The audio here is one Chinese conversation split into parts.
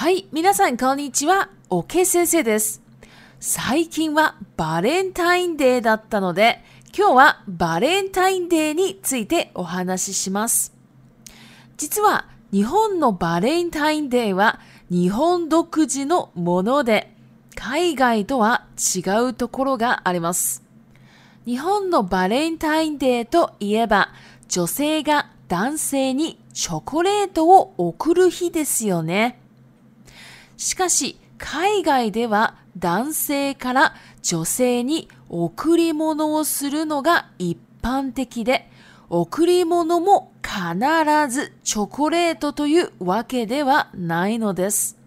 はい、皆さん、こんにちは。おけ先生です。最近はバレンタインデーだったので、今日はバレンタインデーについてお話しします。実は、日本のバレンタインデーは日本独自のもので、海外とは違うところがあります。日本のバレンタインデーといえば、女性が男性にチョコレートを贈る日ですよね。しかし、海外では男性から女性に贈り物をするのが一般的で、贈り物も必ずチョコレートというわけではないのです。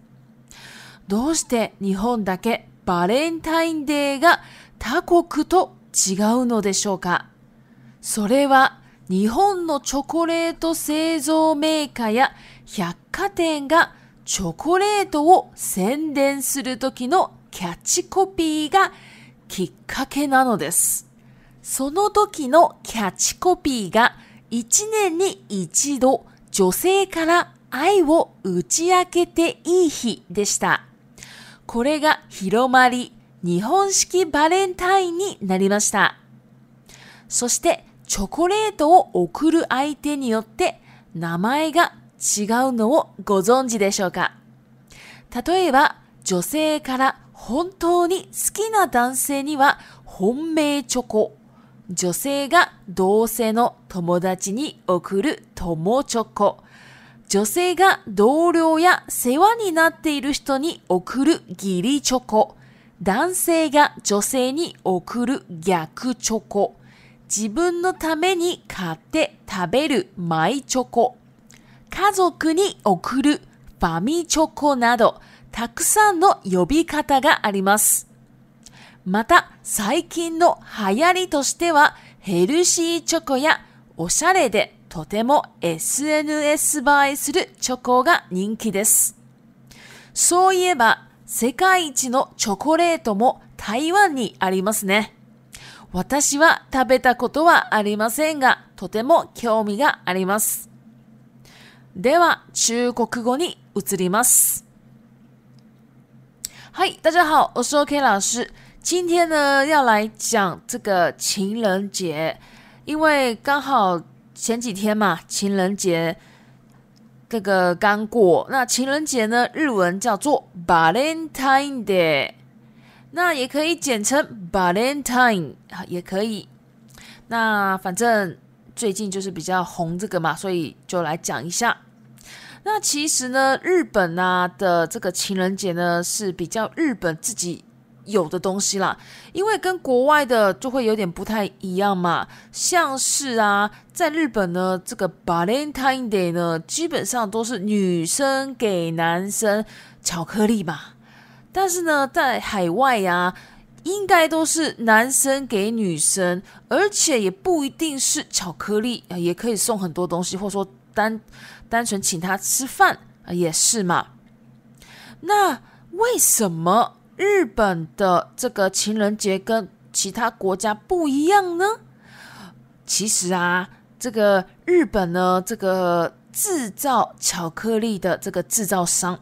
どうして日本だけバレンタインデーが他国と違うのでしょうかそれは日本のチョコレート製造メーカーや百貨店がチョコレートを宣伝する時のキャッチコピーがきっかけなのです。その時のキャッチコピーが1年に1度女性から愛を打ち明けていい日でした。これが広まり、日本式バレンタインになりました。そしてチョコレートを贈る相手によって名前が違うのをご存知でしょうか例えば、女性から本当に好きな男性には本命チョコ。女性が同性の友達に送る友チョコ。女性が同僚や世話になっている人に送る義理チョコ。男性が女性に送る逆チョコ。自分のために買って食べるマイチョコ。家族に送る、ファミチョコなど、たくさんの呼び方があります。また、最近の流行りとしては、ヘルシーチョコやおしゃれでとても SNS 映えするチョコが人気です。そういえば、世界一のチョコレートも台湾にありますね。私は食べたことはありませんが、とても興味があります。では中国語に移ります。い、大家好，我是 o K 老师。今天呢要来讲这个情人节，因为刚好前几天嘛，情人节这个刚过。那情人节呢，日文叫做 Valentine Day，那也可以简称 Valentine 也可以。那反正最近就是比较红这个嘛，所以就来讲一下。那其实呢，日本啊的这个情人节呢是比较日本自己有的东西啦，因为跟国外的就会有点不太一样嘛。像是啊，在日本呢，这个 Valentine Day 呢，基本上都是女生给男生巧克力嘛。但是呢，在海外啊，应该都是男生给女生，而且也不一定是巧克力，也可以送很多东西，或者说。单单纯请他吃饭也是嘛？那为什么日本的这个情人节跟其他国家不一样呢？其实啊，这个日本呢，这个制造巧克力的这个制造商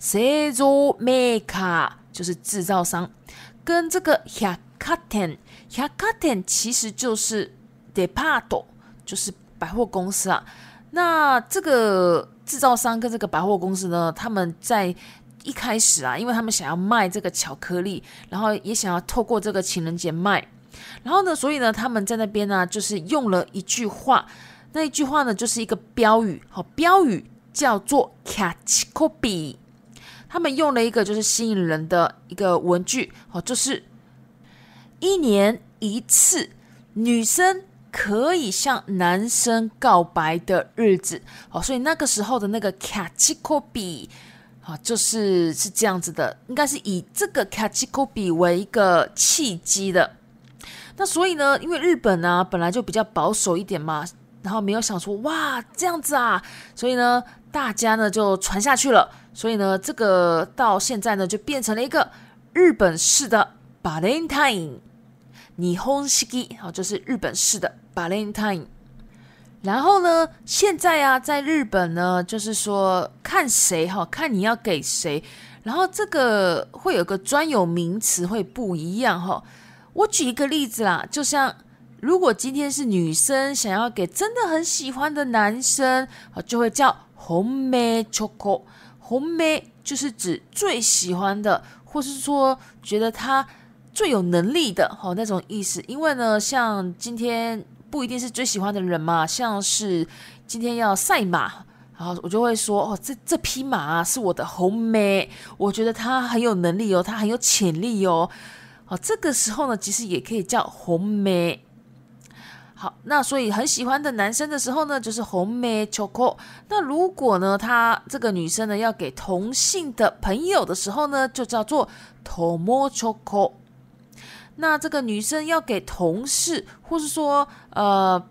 ，Sezumeka 就是制造商，跟这个 y a k a t e n y a k a t e n 其实就是 Departo，就是百货公司啊。那这个制造商跟这个百货公司呢，他们在一开始啊，因为他们想要卖这个巧克力，然后也想要透过这个情人节卖，然后呢，所以呢，他们在那边呢，就是用了一句话，那一句话呢，就是一个标语，好，标语叫做 “Catch Kobe”，他们用了一个就是吸引人的一个文具，好，就是一年一次，女生。可以向男生告白的日子，哦，所以那个时候的那个卡 a c h o b 啊，就是是这样子的，应该是以这个卡 a c h o b 为一个契机的。那所以呢，因为日本呢本来就比较保守一点嘛，然后没有想说哇这样子啊，所以呢，大家呢就传下去了。所以呢，这个到现在呢就变成了一个日本式的 b u l e n t i m e n i 式 o 就是日本式的。v a l e n time，然后呢？现在啊，在日本呢，就是说看谁哈，看你要给谁，然后这个会有个专有名词会不一样哈。我举一个例子啦，就像如果今天是女生想要给真的很喜欢的男生，啊，就会叫红梅 choco。红梅就是指最喜欢的，或是说觉得他最有能力的好那种意思。因为呢，像今天。不一定是最喜欢的人嘛，像是今天要赛马，然后我就会说哦，这这匹马是我的红梅，我觉得他很有能力哦，他很有潜力哦。哦，这个时候呢，其实也可以叫红梅。好，那所以很喜欢的男生的时候呢，就是红梅 choco。那如果呢，他这个女生呢要给同性的朋友的时候呢，就叫做 tomo choco。那这个女生要给同事，或是说，呃，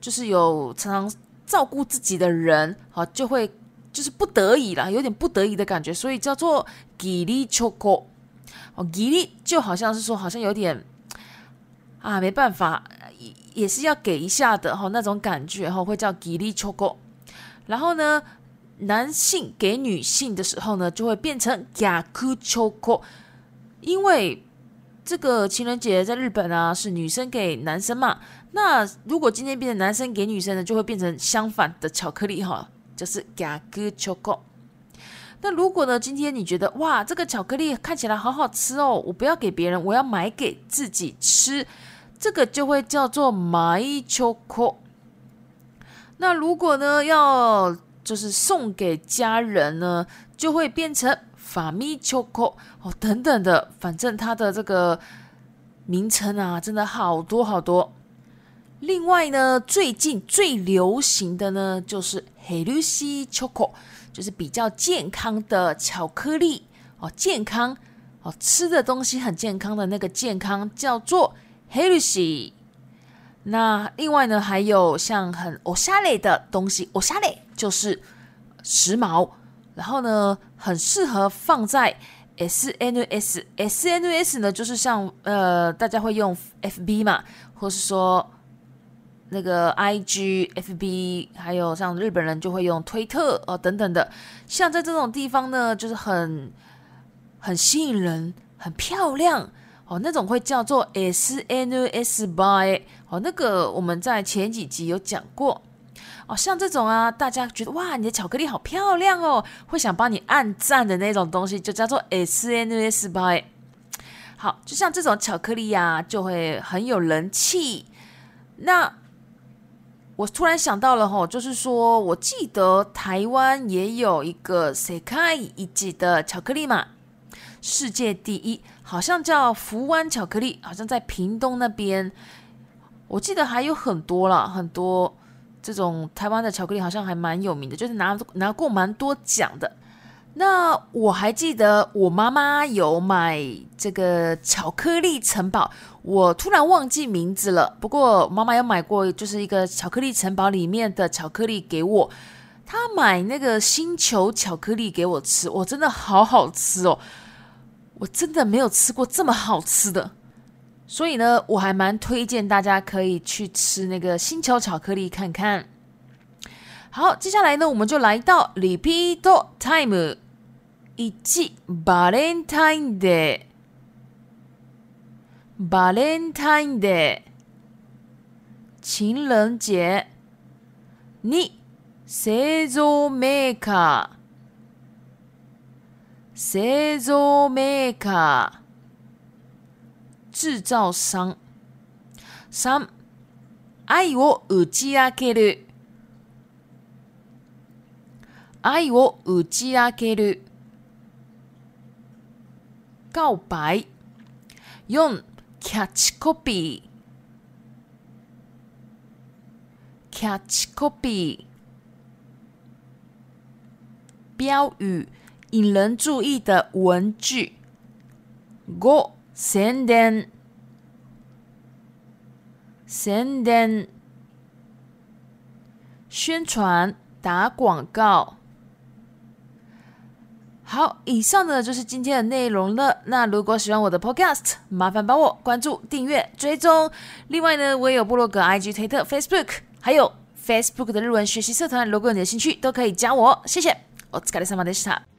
就是有常常照顾自己的人，好，就会就是不得已啦，有点不得已的感觉，所以叫做 giri choco。哦，giri 就好像是说，好像有点啊，没办法，也也是要给一下的哈，那种感觉哈，会叫 giri choco。然后呢，男性给女性的时候呢，就会变成 gaku choco，因为。这个情人节在日本啊，是女生给男生嘛？那如果今天变成男生给女生呢，就会变成相反的巧克力哈，就是给哥巧克力。那如果呢，今天你觉得哇，这个巧克力看起来好好吃哦，我不要给别人，我要买给自己吃，这个就会叫做买巧克力。那如果呢，要就是送给家人呢，就会变成。法米巧克哦，等等的，反正它的这个名称啊，真的好多好多。另外呢，最近最流行的呢就是黑律西巧克力，就是比较健康的巧克力哦，健康哦，吃的东西很健康的那个健康叫做黑律西。那另外呢，还有像很欧沙类的东西，欧沙类就是时髦。然后呢，很适合放在 S N U S S N U S 呢，就是像呃，大家会用 F B 嘛，或是说那个 I G F B，还有像日本人就会用推特哦等等的。像在这种地方呢，就是很很吸引人，很漂亮哦，那种会叫做 S N U S by 哦，那个我们在前几集有讲过。哦，像这种啊，大家觉得哇，你的巧克力好漂亮哦，会想帮你按赞的那种东西，就叫做 S N S 包好，就像这种巧克力啊，就会很有人气。那我突然想到了吼，就是说我记得台湾也有一个世界 k 一级的巧克力嘛，世界第一，好像叫福湾巧克力，好像在屏东那边。我记得还有很多了，很多。这种台湾的巧克力好像还蛮有名的，就是拿拿过蛮多奖的。那我还记得我妈妈有买这个巧克力城堡，我突然忘记名字了。不过妈妈有买过，就是一个巧克力城堡里面的巧克力给我。她买那个星球巧克力给我吃，我真的好好吃哦！我真的没有吃过这么好吃的。所以呢，我还蛮推荐大家可以去吃那个星球巧克力看看。好，接下来呢，我们就来到 Repeat Time 一 Valentine Day，Valentine Day 情人节。二製造メーカー，製造メーカー。制造商。三，爱を打ち明ける。爱を打ち明ける。告白。四，キャッチコピー。キ标语。引人注意的文具。五。s e n d e s e n d e 宣传打广告。好，以上呢就是今天的内容了。那如果喜欢我的 podcast，麻烦帮我关注、订阅、追踪。另外呢，我也有部落格、IG、推特、Facebook，还有 Facebook 的日文学习社团，如果你有兴趣都可以加我。谢谢，お疲れ様でした。